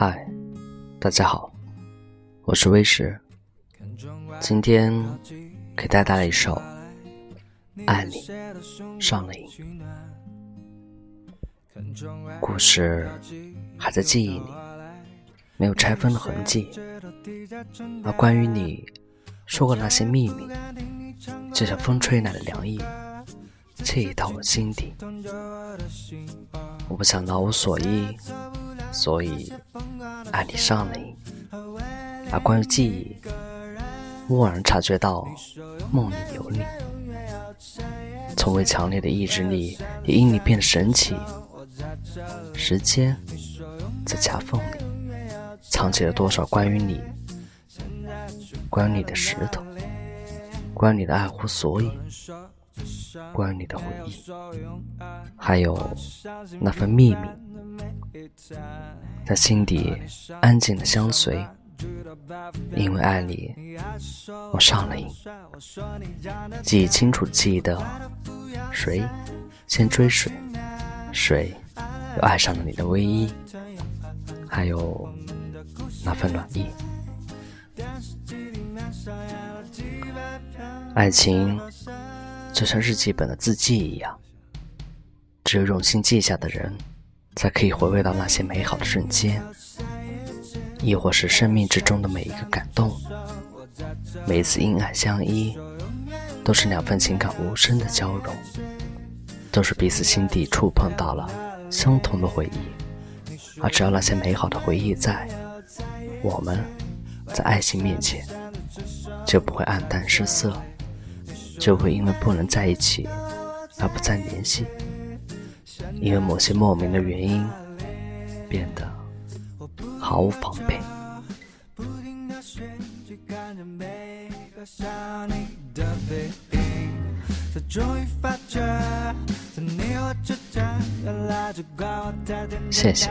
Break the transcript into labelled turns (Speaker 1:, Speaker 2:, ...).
Speaker 1: 嗨大家好，我是威石，今天给大家带来一首《爱你上了瘾》，故事还在记忆里，没有拆分的痕迹，而关于你说过那些秘密，就像风吹来的凉意，惬意到我心底。我不想老无所依。所以，爱你上了瘾。而关于记忆，蓦然察觉到梦里有你，从未强烈的意志力也因你变得神奇。时间在夹缝里藏起了多少关于你、关于你的石头，关于你的爱乎所以，关于你的回忆，还有那份秘密。在心底安静的相随，因为爱你，我上了瘾。记忆清楚记得，谁先追谁，谁又爱上了你的唯一，还有那份暖意。爱情就像日记本的字迹一样，只有用心记下的人。才可以回味到那些美好的瞬间，亦或是生命之中的每一个感动。每一次因爱相依，都是两份情感无声的交融，都是彼此心底触碰到了相同的回忆。而只要那些美好的回忆在，我们在爱情面前就不会黯淡失色，就会因为不能在一起而不再联系。因为某些莫名的原因，变得毫无防备。谢谢。